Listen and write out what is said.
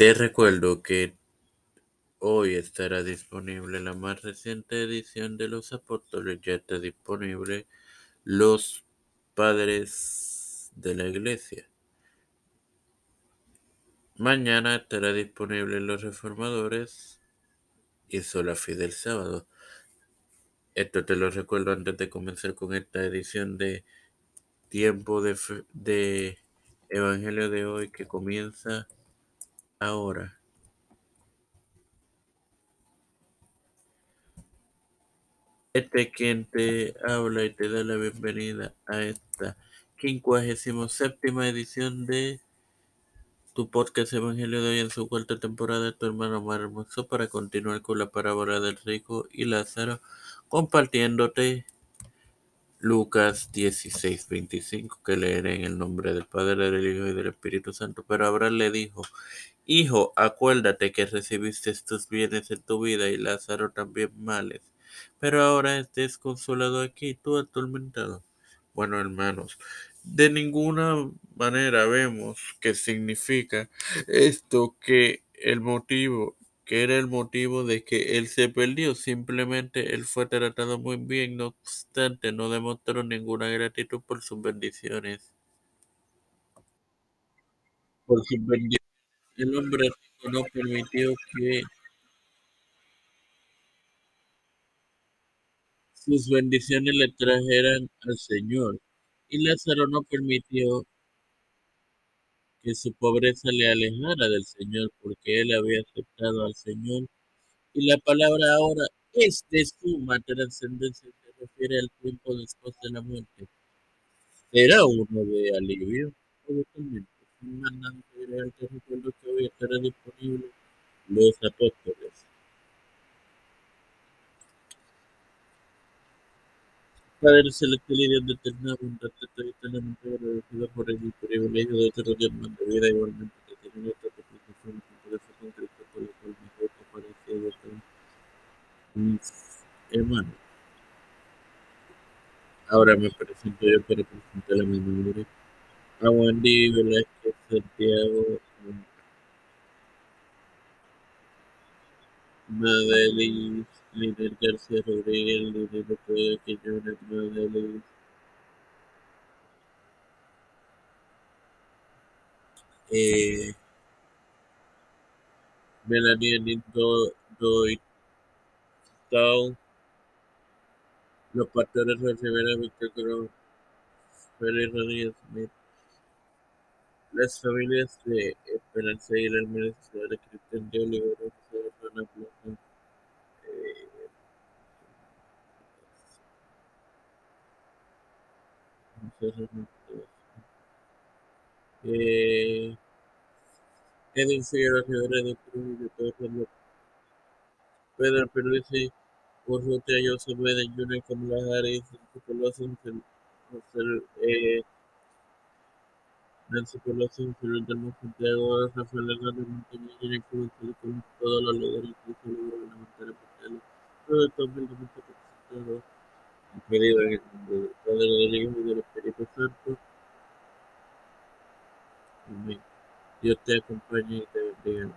Te recuerdo que hoy estará disponible la más reciente edición de Los Apóstoles. Ya está disponible Los Padres de la Iglesia. Mañana estará disponible Los Reformadores y Sola Fidel Sábado. Esto te lo recuerdo antes de comenzar con esta edición de Tiempo de, de Evangelio de hoy que comienza ahora. Este quien te habla y te da la bienvenida a esta 57 edición de tu podcast Evangelio de hoy en su cuarta temporada, tu hermano más hermoso, para continuar con la parábola del rico y Lázaro, compartiéndote Lucas 16, 25, que leeré en el nombre del Padre, del Hijo y del Espíritu Santo. Pero Abraham le dijo, Hijo, acuérdate que recibiste estos bienes en tu vida y Lázaro también males pero ahora estés consolado aquí, tú atormentado. Bueno, hermanos, de ninguna manera vemos que significa esto que el motivo, que era el motivo de que él se perdió, simplemente él fue tratado muy bien, no obstante, no demostró ninguna gratitud por sus bendiciones. Por sus bendiciones, el hombre no permitió que sus bendiciones le trajeran al Señor, y Lázaro no permitió que su pobreza le alejara del Señor, porque él había aceptado al Señor. Y la palabra ahora es de suma trascendencia, se refiere al tiempo después de la muerte. Será uno de alivio, totalmente. Te recuerdo que hoy estará disponible los apóstoles. Padre celestial y Dios de eterna bondad, te estoy eternamente agradecido por el privilegio de otro día más de vida, igualmente que tiene esta aplicación de fe con Cristo, por el cual me he aparecido con mis hermanos. Ahora me presento yo para presentar a mi nombre. A Wendy Velázquez Santiago, Madeline Líder García Rodríguez, líder de Puebla Quiñones, Madeline eh, Melanie Nito Doy Tau los pastores Rivera Víctor Cruz Félix Rodríguez Smith las familias de Esperanza y la Administradora Cristian de Olivera eh, Edwin Figueroa Rivera de Cruz de Pedro Pedro Perluisi Urrutia Joseph Biden Jr. Kamala Harris Nancy Pelosi eh, Nancy Pelosi Fidel del Santiago Rafael Hernández Montañez Jenny Cruz con todos los esto humildemente presentado pedido en el y del Espíritu Santo. Amén. Dios te acompañe y te bendiga.